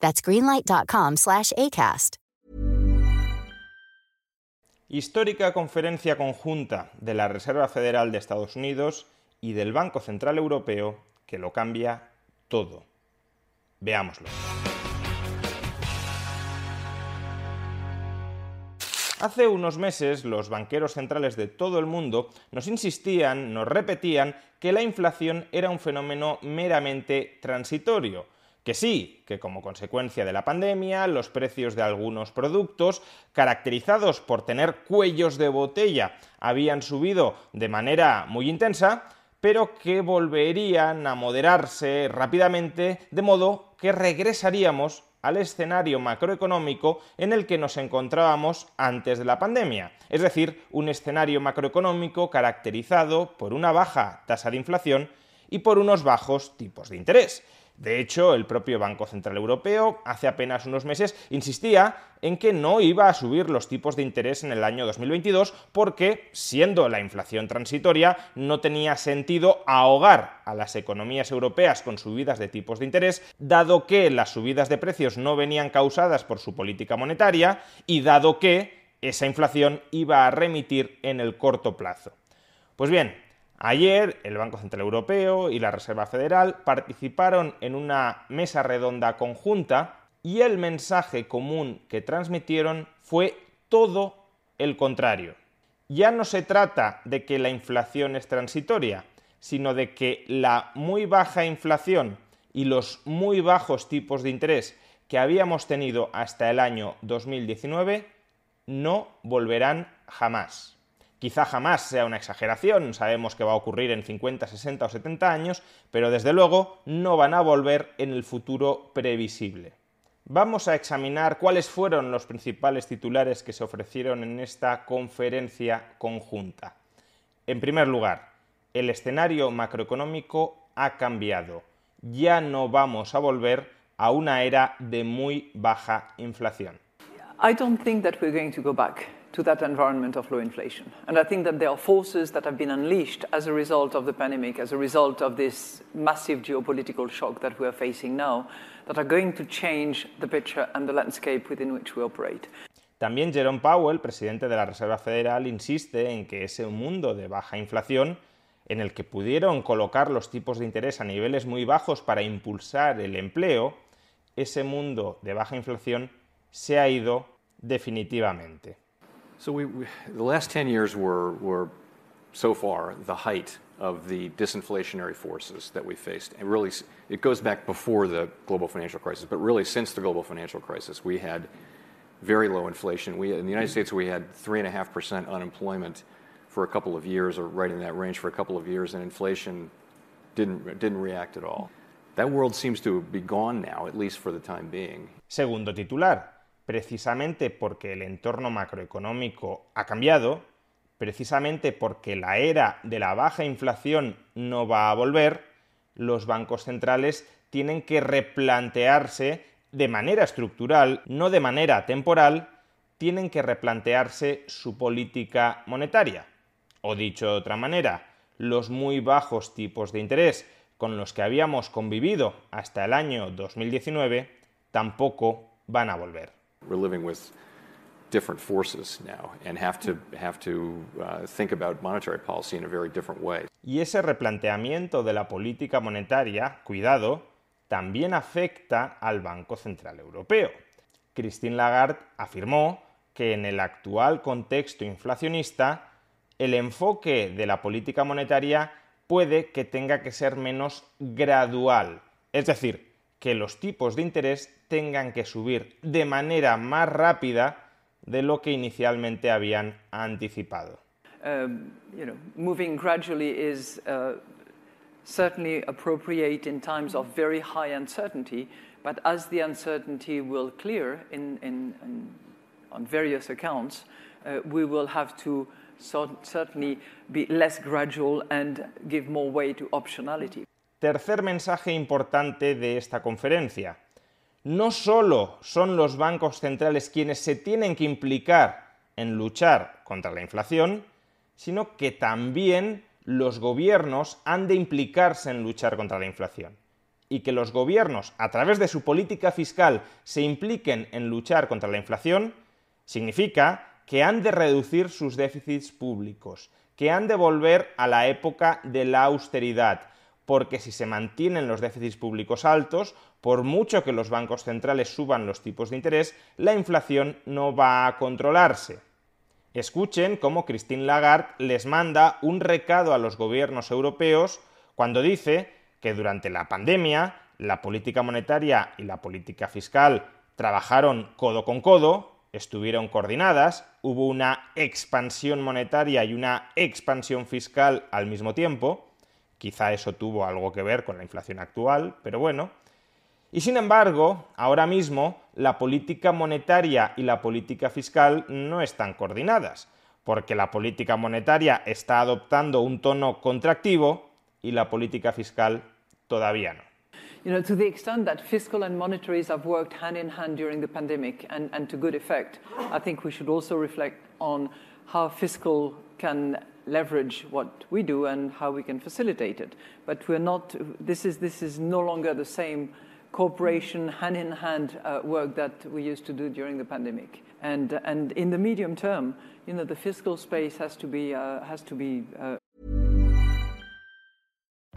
That's greenlight.com slash ACAST. Histórica conferencia conjunta de la Reserva Federal de Estados Unidos y del Banco Central Europeo que lo cambia todo. Veámoslo. Hace unos meses los banqueros centrales de todo el mundo nos insistían, nos repetían que la inflación era un fenómeno meramente transitorio. Que sí, que como consecuencia de la pandemia, los precios de algunos productos, caracterizados por tener cuellos de botella, habían subido de manera muy intensa, pero que volverían a moderarse rápidamente, de modo que regresaríamos al escenario macroeconómico en el que nos encontrábamos antes de la pandemia, es decir, un escenario macroeconómico caracterizado por una baja tasa de inflación y por unos bajos tipos de interés. De hecho, el propio Banco Central Europeo hace apenas unos meses insistía en que no iba a subir los tipos de interés en el año 2022 porque, siendo la inflación transitoria, no tenía sentido ahogar a las economías europeas con subidas de tipos de interés, dado que las subidas de precios no venían causadas por su política monetaria y dado que esa inflación iba a remitir en el corto plazo. Pues bien, Ayer el Banco Central Europeo y la Reserva Federal participaron en una mesa redonda conjunta y el mensaje común que transmitieron fue todo el contrario. Ya no se trata de que la inflación es transitoria, sino de que la muy baja inflación y los muy bajos tipos de interés que habíamos tenido hasta el año 2019 no volverán jamás. Quizá jamás sea una exageración, sabemos que va a ocurrir en 50, 60 o 70 años, pero desde luego no van a volver en el futuro previsible. Vamos a examinar cuáles fueron los principales titulares que se ofrecieron en esta conferencia conjunta. En primer lugar, el escenario macroeconómico ha cambiado. Ya no vamos a volver a una era de muy baja inflación. I don't think that we're going to go back to that environment of low inflation. And I think that there are forces that have been unleashed as a result of the pandemic, as a result of this massive geopolitical shock that we are facing now, that are going to change the picture and the landscape within which we operate. También Jerome Powell, presidente de la Reserva Federal, insiste en que ese mundo de baja inflación en el que pudieron colocar los tipos de interés a niveles muy bajos para impulsar el empleo, ese mundo de baja inflación se ha ido definitivamente. So the last 10 years were, were so far the height of the disinflationary forces that we faced. And really, it goes back before the global financial crisis, but really since the global financial crisis, we had very low inflation. We, in the United States, we had 3.5% unemployment for a couple of years, or right in that range for a couple of years, and inflation didn't, didn't react at all. That world seems to be gone now, at least for the time being. Segundo titular. Precisamente porque el entorno macroeconómico ha cambiado, precisamente porque la era de la baja inflación no va a volver, los bancos centrales tienen que replantearse de manera estructural, no de manera temporal, tienen que replantearse su política monetaria. O dicho de otra manera, los muy bajos tipos de interés con los que habíamos convivido hasta el año 2019 tampoco van a volver. We're living with different forces now and have to, have to uh, think about monetary policy in a very different way. Y ese replanteamiento de la política monetaria, cuidado, también afecta al Banco Central Europeo. Christine Lagarde afirmó que en el actual contexto inflacionista, el enfoque de la política monetaria puede que tenga que ser menos gradual, es decir, que los tipos de interés tengan que subir de manera más rápida de lo que inicialmente habían anticipado. Um, you know, moving gradually is uh, certainly appropriate in times of very high uncertainty, But as the uncertainty will clear in, in, in on various accounts, uh, we will have to so certainly be less gradual and give more way to optionality. Tercer mensaje importante de esta conferencia. No solo son los bancos centrales quienes se tienen que implicar en luchar contra la inflación, sino que también los gobiernos han de implicarse en luchar contra la inflación. Y que los gobiernos, a través de su política fiscal, se impliquen en luchar contra la inflación, significa que han de reducir sus déficits públicos, que han de volver a la época de la austeridad, porque si se mantienen los déficits públicos altos, por mucho que los bancos centrales suban los tipos de interés, la inflación no va a controlarse. Escuchen cómo Christine Lagarde les manda un recado a los gobiernos europeos cuando dice que durante la pandemia la política monetaria y la política fiscal trabajaron codo con codo, estuvieron coordinadas, hubo una expansión monetaria y una expansión fiscal al mismo tiempo, quizá eso tuvo algo que ver con la inflación actual, pero bueno, y sin embargo, ahora mismo la política monetaria y la política fiscal no están coordinadas, porque la política monetaria está adoptando un tono contractivo y la política fiscal todavía no. You know, to the extent that fiscal and monetaries have worked hand in hand during the pandemic and, and to good effect, I think we should also reflect on how fiscal can leverage what we do and how we can facilitate it. But we're not, this is, this is no longer the same cooperation, hand in hand uh, work that we used to do during the pandemic. And, and in the medium term, you know, the fiscal space has to be, uh, has to be uh,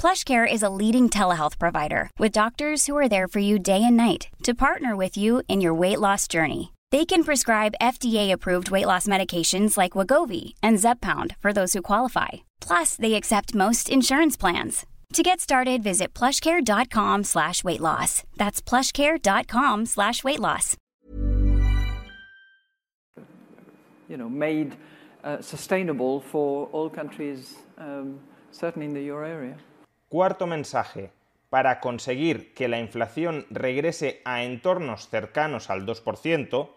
PlushCare is a leading telehealth provider with doctors who are there for you day and night to partner with you in your weight loss journey. They can prescribe FDA-approved weight loss medications like Wagovi and Zepbound for those who qualify. Plus, they accept most insurance plans. To get started, visit plushcare.com slash weight loss. That's plushcare.com slash weight loss. you know, made uh, sustainable for all countries, um, certainly in the euro area. Cuarto mensaje. Para conseguir que la inflación regrese a entornos cercanos al 2%,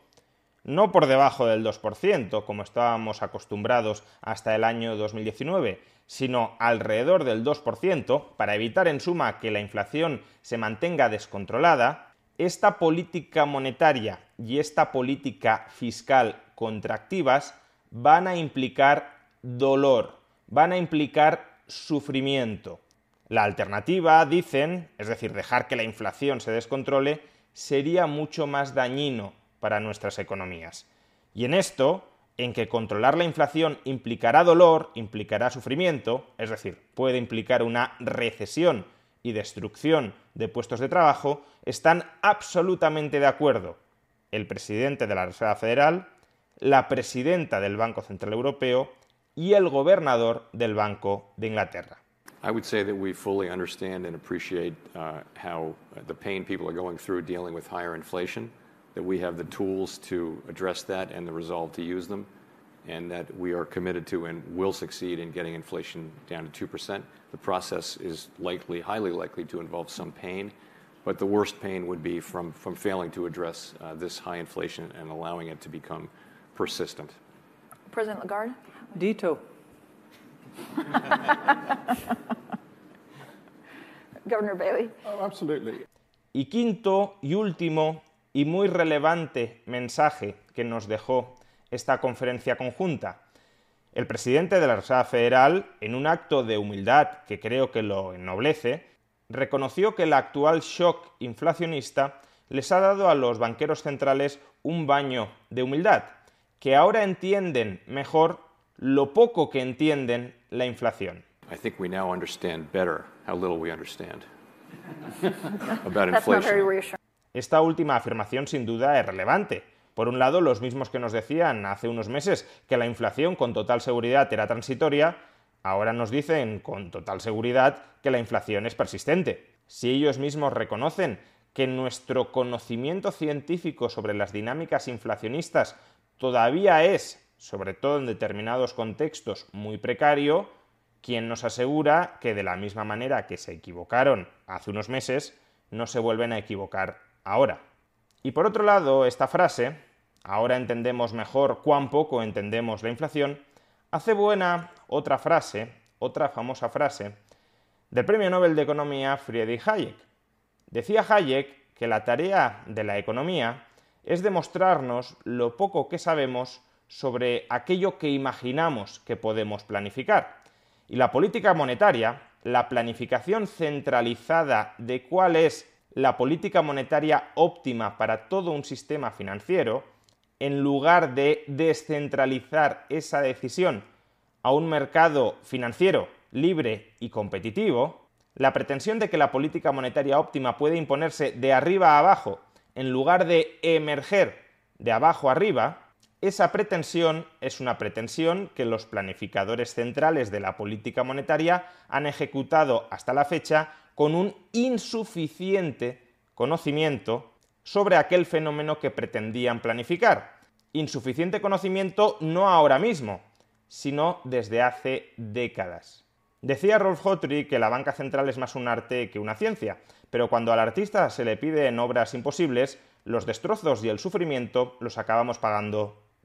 no por debajo del 2%, como estábamos acostumbrados hasta el año 2019, sino alrededor del 2%, para evitar en suma que la inflación se mantenga descontrolada, esta política monetaria y esta política fiscal contractivas van a implicar dolor, van a implicar sufrimiento. La alternativa, dicen, es decir, dejar que la inflación se descontrole, sería mucho más dañino para nuestras economías. Y en esto, en que controlar la inflación implicará dolor, implicará sufrimiento, es decir, puede implicar una recesión y destrucción de puestos de trabajo, están absolutamente de acuerdo el presidente de la Reserva Federal, la presidenta del Banco Central Europeo y el gobernador del Banco de Inglaterra. I would say that we fully understand and appreciate uh, how the pain people are going through dealing with higher inflation, that we have the tools to address that and the resolve to use them, and that we are committed to and will succeed in getting inflation down to 2%. The process is likely, highly likely to involve some pain, but the worst pain would be from, from failing to address uh, this high inflation and allowing it to become persistent. President Lagarde? Dito. Governor Bailey? Oh, absolutely. Y quinto y último y muy relevante mensaje que nos dejó esta conferencia conjunta? El presidente de la Reserva Federal, en un acto de humildad que creo que lo ennoblece, reconoció que el actual shock inflacionista les ha dado a los banqueros centrales un baño de humildad, que ahora entienden mejor lo poco que entienden la inflación. I think we now understand better how little we understand about That's not very inflation. reassuring. Esta última afirmación sin duda es relevante. Por un lado, los mismos que nos decían hace unos meses que la inflación con total seguridad era transitoria, ahora nos dicen con total seguridad que la inflación es persistente. Si ellos mismos reconocen que nuestro conocimiento científico sobre las dinámicas inflacionistas todavía es, sobre todo en determinados contextos, muy precario, quien nos asegura que de la misma manera que se equivocaron hace unos meses, no se vuelven a equivocar ahora. Y por otro lado, esta frase, ahora entendemos mejor cuán poco entendemos la inflación, hace buena otra frase, otra famosa frase, del premio Nobel de Economía Friedrich Hayek. Decía Hayek que la tarea de la economía es demostrarnos lo poco que sabemos sobre aquello que imaginamos que podemos planificar. Y la política monetaria, la planificación centralizada de cuál es la política monetaria óptima para todo un sistema financiero, en lugar de descentralizar esa decisión a un mercado financiero libre y competitivo, la pretensión de que la política monetaria óptima puede imponerse de arriba a abajo en lugar de emerger de abajo arriba, esa pretensión es una pretensión que los planificadores centrales de la política monetaria han ejecutado hasta la fecha con un insuficiente conocimiento sobre aquel fenómeno que pretendían planificar. Insuficiente conocimiento no ahora mismo, sino desde hace décadas. Decía Rolf Hotry que la banca central es más un arte que una ciencia, pero cuando al artista se le piden obras imposibles, los destrozos y el sufrimiento los acabamos pagando